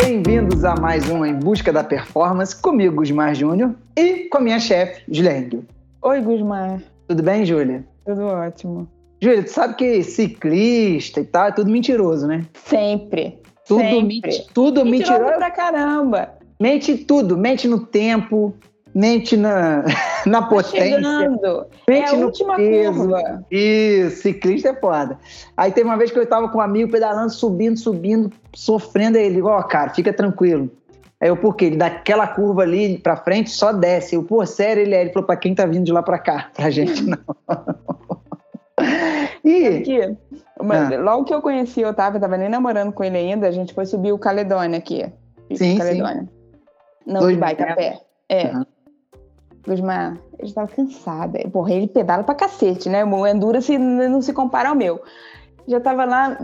bem-vindos a mais um Em Busca da Performance, comigo, Gusmar Júnior, e com a minha chefe, Julia Oi, Gusmar. Tudo bem, Júlia? Tudo ótimo. Júlia, tu sabe que ciclista e tal é tudo mentiroso, né? Sempre. Tudo, Sempre. Menti, tudo Mentiroso mentiroso. pra caramba. Mente tudo, mente no tempo, mente na, na Tá potência, chegando. mente é a no última peso. curva. Isso, ciclista é foda. Aí teve uma vez que eu tava com um amigo pedalando, subindo, subindo, sofrendo. Aí ele, ó, cara, fica tranquilo. Aí eu, por quê? Ele daquela curva ali pra frente só desce. Eu, pô, sério, ele é. Ele falou, pra quem tá vindo de lá pra cá? Pra gente não. e, Aqui, uma- Ah. Logo que eu conheci o Otávio, eu tava nem namorando com ele ainda, a gente foi subir o Caledônia aqui. Sim, Caledônia. Não, Dois de bike a pé. É. Aham. Gusmar, eu já tava cansada. Porra, ele pedala pra cacete, né? O Endurance não se compara ao meu. Já tava lá,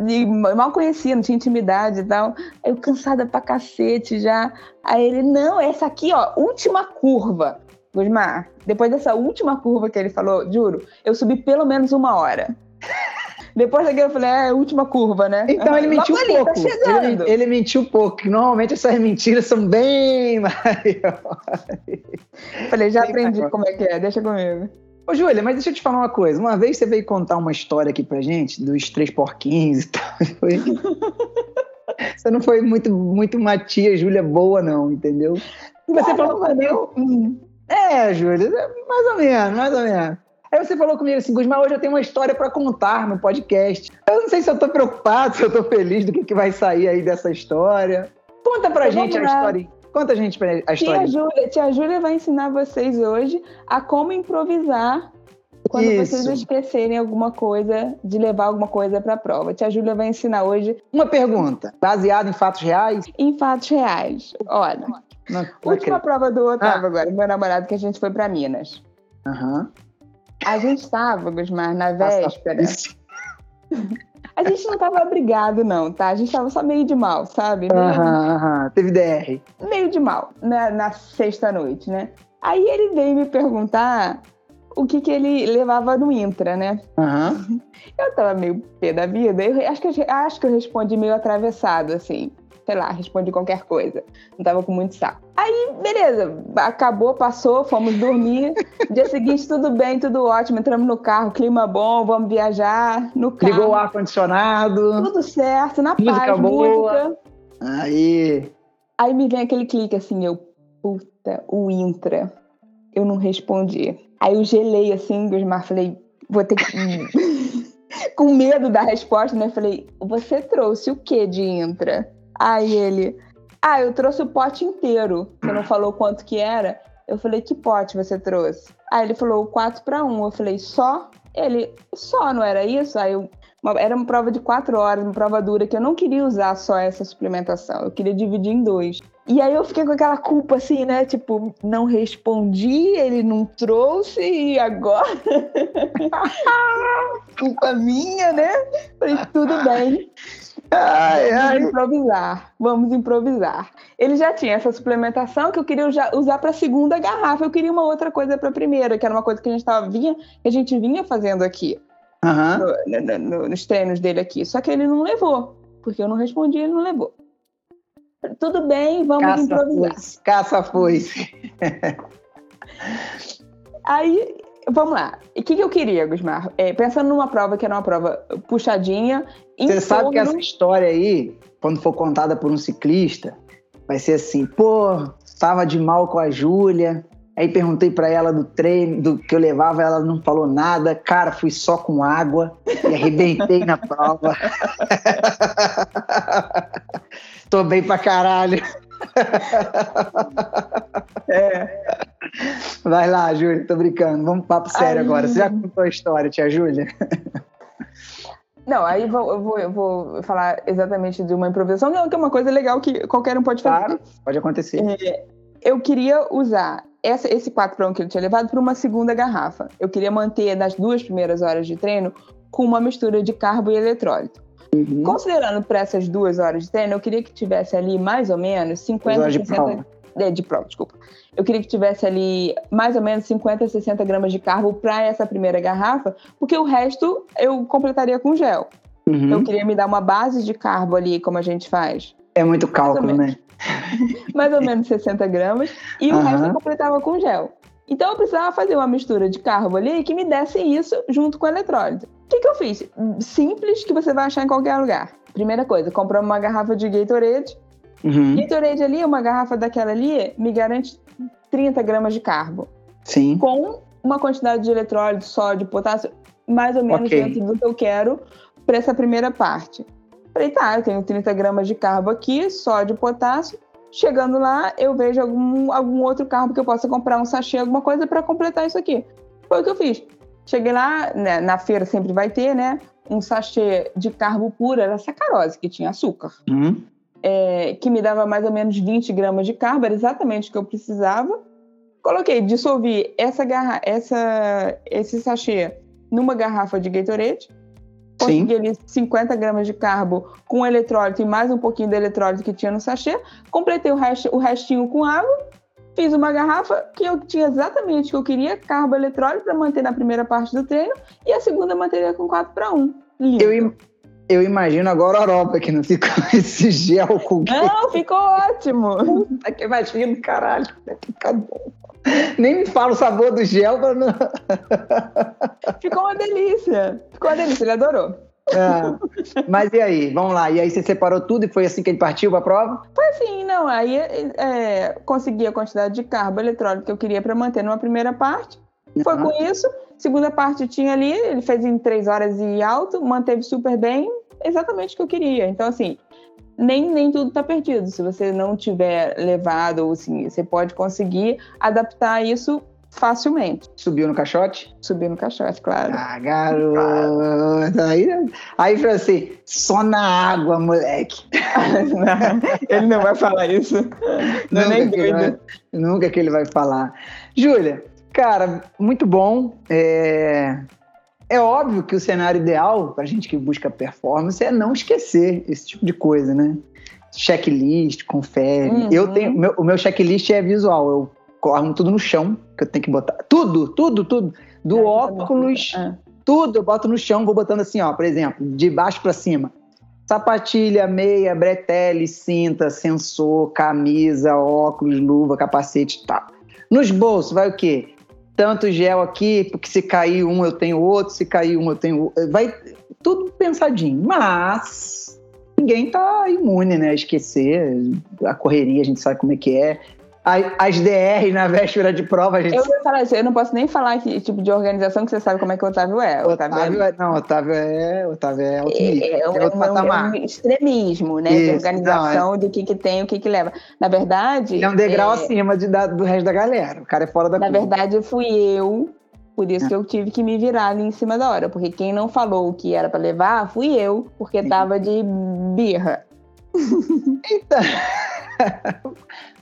mal conhecia, não tinha intimidade e tal. Aí eu cansada pra cacete já. Aí ele, não, essa aqui, ó, última curva. Gusmar, depois dessa última curva que ele falou, juro, eu subi pelo menos uma hora. Depois daquele eu falei, é, última curva, né? então ele mentiu ali, pouco. Tá ele, ele mentiu pouco. Normalmente essas mentiras são bem maiores. Falei, já Bem aprendi maior. como é que é, deixa comigo. Ô, Júlia, mas deixa eu te falar uma coisa. Uma vez você veio contar uma história aqui pra gente dos três porquinhos e tal. Foi- Você não foi muito, muito uma tia Júlia boa, não, entendeu? E você falou hum, É, Júlia, mais ou menos, mais ou menos. Aí você falou comigo assim, Gusmar, hoje eu tenho uma história pra contar no podcast. Eu não sei se eu tô preocupado, se eu tô feliz do que, que vai sair aí dessa história. Conta pra Então, gente a história. Conta a gente a Tia história. Júlia, tia Júlia vai ensinar vocês hoje a como improvisar quando Isso. vocês esquecerem alguma coisa, de levar alguma coisa para a prova. Tia Júlia vai ensinar hoje Uma pergunta, baseada em fatos reais? em fatos reais. Olha, Não, não última acredito. prova do Otávio Ah. agora, meu namorado, que a gente foi para Minas. Aham. A gente estava, Gusmar, na Passa véspera. A gente não estava brigado, não, tá? A gente estava só meio de mal, sabe? Meio- Aham, aham. Teve DR. meio de mal na, na sexta-noite, né? Aí ele veio me perguntar o que, que ele levava no Intra, né? Aham. Eu tava meio pé da vida, eu acho que, acho que eu respondi meio atravessado, assim. Sei lá, respondi qualquer coisa. Não tava com muito saco. Aí, beleza, acabou, passou, fomos dormir. Dia seguinte, tudo bem, tudo ótimo. Entramos no carro, clima bom, vamos viajar no carro. Ligou o ar-condicionado. Tudo certo, na Música paz, boa. música. Aí. Aí me vem aquele clique assim, eu, puta, o Intra. Eu não respondi. Aí eu gelei assim, Gusmar, falei, vou ter que. Com medo da resposta, né? Falei, você trouxe o que de Intra? Aí ele, ah, eu trouxe o pote inteiro. Você não falou quanto que era? Eu falei, que pote você trouxe? Aí ele falou, 4 para 1. Eu falei, só? Ele, só, não era isso? Aí eu, uma- era uma prova de quatro horas, uma prova dura, que eu não queria usar só essa suplementação, eu queria dividir em dois. E aí eu fiquei com aquela culpa assim, né? Tipo, não respondi, ele não trouxe, e agora? culpa minha, né? Falei, tudo bem. Ai, Vamos ai. improvisar, vamos improvisar. Ele já tinha essa suplementação que eu queria usar para a segunda garrafa. Eu queria uma outra coisa para a primeira, que era uma coisa que a gente tava vinha, que a gente vinha fazendo aqui Aham. no- no- no- nos treinos dele aqui. Só que ele não levou, porque eu não respondi, ele não levou. Tudo bem, vamos Caça improvisar. foice. Caça foice. Aí, vamos lá. O que, que eu queria, Gusmar? É, pensando numa prova que era uma prova puxadinha. Você sabe que essa história aí, quando for contada por um ciclista, vai ser assim, pô, tava de mal com a Júlia. Aí perguntei pra ela do treino, do que eu levava, ela não falou nada. Cara, fui só com água e arrebentei na prova. Tô bem pra caralho. É, Vai lá, Júlia, tô brincando. Vamos pro papo sério Ai. agora. Você já contou a história, tia Júlia? Não, aí vou- eu vou, eu vou falar exatamente de uma improvisação, que é uma coisa legal que qualquer um pode fazer. Claro, pode acontecer. Eu queria usar essa- esse 4 para 1 que ele tinha levado para uma segunda garrafa. Eu queria manter nas duas primeiras horas de treino com uma mistura de carbo e eletrólito. Uhum. Considerando para essas duas horas de treino, eu queria que tivesse ali mais ou menos 50, Duas horas de 60 prova. é, de prova, desculpa. Eu queria que tivesse ali mais ou menos 50, 60 gramas de carbo para essa primeira garrafa, porque o resto eu completaria com gel. Uhum. Eu queria me dar uma base de carbo ali, como a gente faz. É muito cálculo, né? mais ou menos 60 gramas, e o Aham. resto eu completava com gel. Então eu precisava fazer uma mistura de carbo ali que me desse isso junto com o eletrólito. O que, que eu fiz? Simples que você vai achar em qualquer lugar. Primeira coisa, compramos uma garrafa de Gatorade. Uhum. Gatorade ali, uma garrafa daquela ali, me garante 30 gramas de carbo. Sim. Com uma quantidade de eletrólito, sódio, potássio, mais ou menos Ok. dentro do que eu quero para essa primeira parte. Falei, tá, eu tenho 30 gramas de carbo aqui, sódio, potássio. Chegando lá, eu vejo algum, algum outro carbo que eu possa comprar, um sachê, alguma coisa para completar isso aqui. Foi o que eu fiz. Cheguei lá, né, na feira sempre vai ter, né? Um sachê de carbo puro, era sacarose, que tinha açúcar. Uhum. é, que me dava mais ou menos 20 gramas de carbo, era exatamente o que eu precisava. Coloquei, dissolvi essa garra essa, esse sachê numa garrafa de Gatorade. Sim. Consegui ali 50 gramas de carbo com eletrólito e mais um pouquinho de eletrólito que tinha no sachê. Completei o, resto, o restinho com água. Fiz uma garrafa que eu tinha exatamente o que eu queria, carbo eletrólito, para manter na primeira parte do treino. E a segunda manteria com 4 para 1. Lindo. Eu, im- eu imagino agora a Europa que não fica com esse gel com Não, ficou ótimo. Puta que imagino, caralho. Vai ficar bom. Nem me fala o sabor do gel não. Ficou uma delícia. Ficou uma delícia, ele adorou. Ah, mas e aí? Vamos lá. E aí você separou tudo e foi assim que ele partiu pra prova? Foi assim, não. Aí é, consegui a quantidade de carbo eletrólito que eu queria para manter numa primeira parte. Foi Aham. com isso. Segunda parte tinha ali, ele fez em três horas e alto, manteve super bem, exatamente o que eu queria. Então, assim, nem, nem tudo tá perdido. Se você não tiver levado, ou assim, você pode conseguir adaptar isso facilmente. Subiu no caixote? Subir no caixote, claro. Ah, garoto. Aí, aí falou assim: só na água, moleque. Ele não vai falar isso. Não é Nunca nem doido. vai- nunca que ele vai falar. Júlia, cara, muito bom. É... é óbvio que o cenário ideal pra gente que busca performance é não esquecer esse tipo de coisa, né? Checklist, confere. Uhum. Eu tenho, meu- o meu checklist é visual. Eu corro tudo no chão, que eu tenho que botar. Tudo, tudo, tudo. Do óculos, Ah. tudo eu boto no chão, vou botando assim, ó, por exemplo, de baixo pra cima. Sapatilha, meia, bretelle, cinta, sensor, camisa, óculos, luva, capacete e tal. Nos bolsos vai o quê? Tanto gel aqui, porque se cair um eu tenho outro, se cair um eu tenho outro. Vai tudo pensadinho. Mas ninguém tá imune, né? A esquecer. A correria, a gente sabe como é que é. As DR na véspera de prova, a gente Eu falar eu não posso nem falar que tipo de organização que você sabe como é que o Otávio é. O Otávio é, não, Otávio é, Otávio é alto nível, é, é, um- é outro é um- patamar. é um extremismo, né? de Isso, organização, do que, que tem, o que, que leva. Na verdade. Ele é um degrau é, acima de, da- do resto da galera. O cara é fora da Na curva. verdade, fui eu. Por isso que eu tive que me virar ali em cima da hora. Porque quem não falou o que era pra levar fui eu, porque Sim. tava de birra. Eita.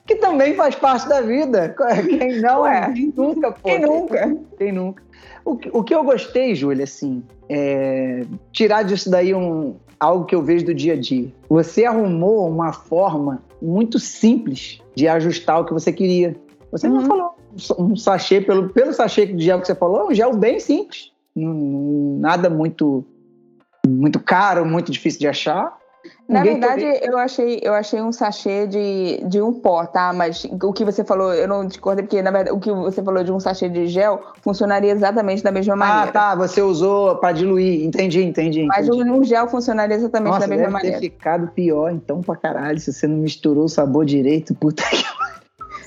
que também faz parte da vida. Quem não Ué. Quem nunca, pô. Quem nunca? Quem nunca. O, que- o que eu gostei, Júlia, assim, é tirar disso daí um, algo que eu vejo do dia a dia. Você arrumou uma forma muito simples de ajustar o que você queria. Você não Uhum. falou um sachê, pelo, pelo sachê de gel que você falou, é um gel bem simples. Não- Nada muito, muito caro, muito difícil de achar. Na Ninguém verdade, eu achei, eu achei um sachê de, de um pó, tá? Mas o que você falou, eu não discordei, porque na verdade o que você falou de um sachê de gel funcionaria exatamente da mesma maneira. Ah, tá. Você usou para diluir. Entendi, entendi. Mas entendi. um, um gel funcionaria exatamente Nossa, da mesma deve maneira. ter ficado pior, então, pra caralho. Se você não misturou o sabor direito, puta que...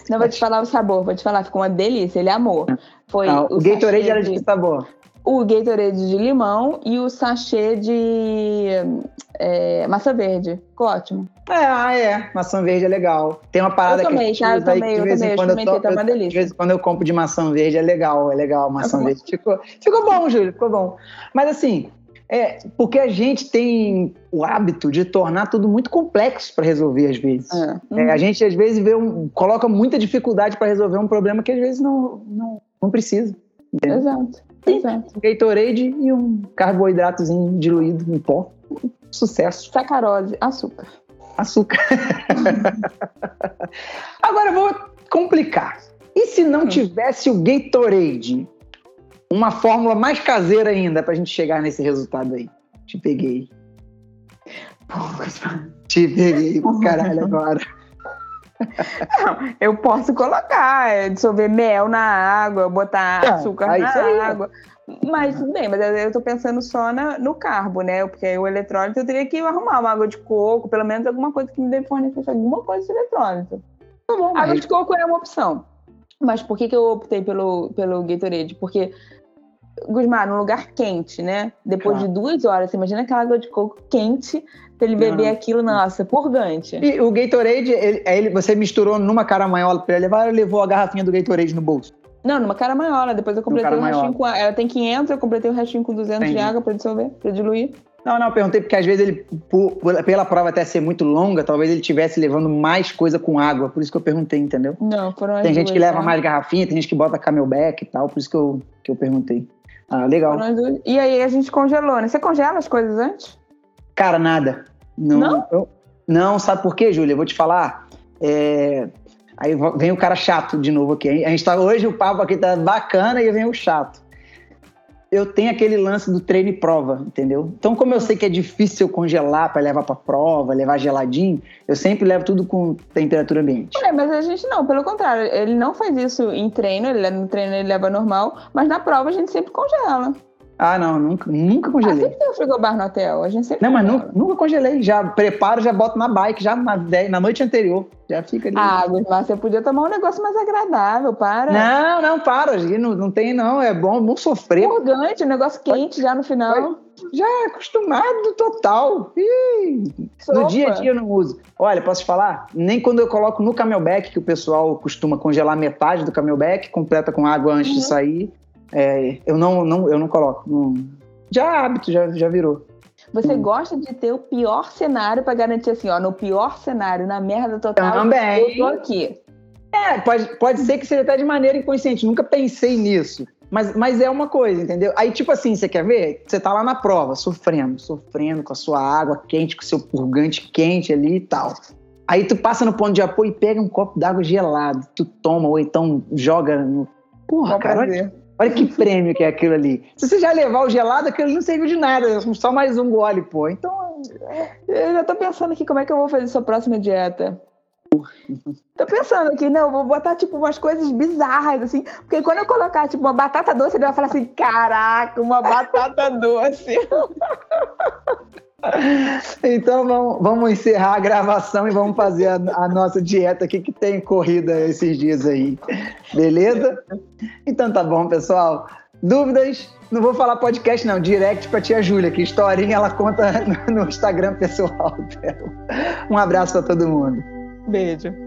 Não vou te falar o sabor, vou te falar, ficou uma delícia, ele amou. Foi Ah, o Gatorade sachê era de que sabor? O Gatorade de limão e o sachê de é, maçã verde. Ficou ótimo. É, ah, é. Maçã verde é legal. Tem uma parada Eu tomei, que gente tá? Eu tomei, que de eu vez tomei, em eu quando eu, to... tá uma eu- delícia. de vez em quando eu compro de maçã verde, é legal, é legal. Maçã Uhum. verde ficou, ficou bom, Júlio, ficou bom. Mas assim, é porque a gente tem o hábito de tornar tudo muito complexo para resolver às vezes. É. É, a gente às vezes vê um, coloca muita dificuldade para resolver um problema que às vezes não, não, não precisa. Exato, exato. Um Gatorade e um carboidratozinho diluído em pó. Sucesso. Sacarose, açúcar. Açúcar. Agora eu vou complicar. E se não Hum. tivesse o Gatorade? Uma fórmula mais caseira ainda pra gente chegar nesse resultado aí. Te peguei. Te peguei pro caralho agora. Não, eu posso colocar, é, dissolver mel na água, botar Tá, açúcar aí na aí. água. Mas tudo bem, mas eu tô pensando só na- no carbo, né? Porque o eletrólito eu teria que arrumar uma água de coco, pelo menos alguma coisa que me dê fornecer alguma coisa de eletrólito. Tá bom, Água mas- de coco é uma opção. Mas por que, que eu optei pelo, pelo Gatorade? Porque, Gusmar, num lugar quente, né? Depois Claro. de duas horas, você imagina aquela água de coco quente pra ele beber Não. aquilo, nossa, purgante. E o Gatorade, ele, ele- você misturou numa caramanhola pra ele levar ou levou a garrafinha do Gatorade no bolso? Não, numa caramanhola. Depois eu completei o restinho com. Ela tem 500, eu completei o restinho com 200 de Entendi. água pra dissolver, pra diluir. Não, não, eu perguntei porque às vezes ele, por- pela prova até ser muito longa, talvez ele estivesse levando mais coisa com água. Por isso que eu perguntei, entendeu? Não, foram Tem gente duas, que leva tá? mais garrafinha, tem gente que bota camelback e tal, por isso que eu, que eu perguntei. Ah, legal. E aí a gente congelou, né? Você congela as coisas antes? Cara, nada. Não? Não? eu- não, sabe por quê, Júlia? Eu vou te falar. É, Aí vem o cara chato de novo aqui. A gente tá, hoje o papo aqui tá bacana e vem o chato. Eu tenho aquele lance do treino e prova, entendeu? Então, como eu sei que é difícil congelar para levar para prova, levar geladinho, eu sempre levo tudo com temperatura ambiente. É, mas a gente não, pelo contrário, ele não faz isso em treino, ele no treino ele leva normal, mas na prova a gente sempre congela. Ah, não, nunca, nunca Ah, congelei. sempre tem um frigobar no hotel, a gente sempre Não, mas nunca, nunca congelei. Já preparo, já boto na bike, já na, na noite anterior. Já fica ali. Ah, Gusmar, você podia tomar um negócio mais agradável, para. Não, não, para, não, não tem não, é bom, bom sofrer. Purgante, um negócio quente já no final. Já é acostumado total. Ih, no dia a dia eu não uso. Olha, posso te falar? Nem quando eu coloco no camelback, que o pessoal costuma congelar metade do camelback, completa com água antes de Uhum. sair, é, eu, não, não, eu não coloco. não- Já é hábito, já, já virou. Você Hum. gosta de ter o pior cenário pra garantir assim, ó, no pior cenário, na merda total, Também. eu tô aqui. É, pode, pode ser que seja até de maneira inconsciente, nunca pensei nisso. Mas, mas é uma coisa, entendeu? Aí, tipo assim, você quer ver? Você tá lá na prova, sofrendo, sofrendo com a sua água quente, com o seu purgante quente ali e tal. Aí tu passa no ponto de apoio e pega um copo d'água gelado, tu toma, ou então joga no. Porra, cara, olha. Olha que prêmio que é aquilo ali. Se você já levar o gelado, aquilo não serviu de nada, é só mais um gole, pô. Então, Eu já tô pensando aqui como é que eu vou fazer sua próxima dieta. Tô pensando aqui, não, vou botar tipo umas coisas bizarras, assim, porque quando eu colocar tipo uma batata doce, ele vai falar assim: caraca, uma batata doce. Então vamos, vamos encerrar a gravação e vamos fazer a, a nossa dieta aqui que tem corrida esses dias aí. Beleza? Então tá bom, pessoal. Dúvidas? Não vou falar podcast, não. Direct pra tia Júlia, que historinha ela conta no, Instagram pessoal dela. Um abraço pra todo mundo. Beijo.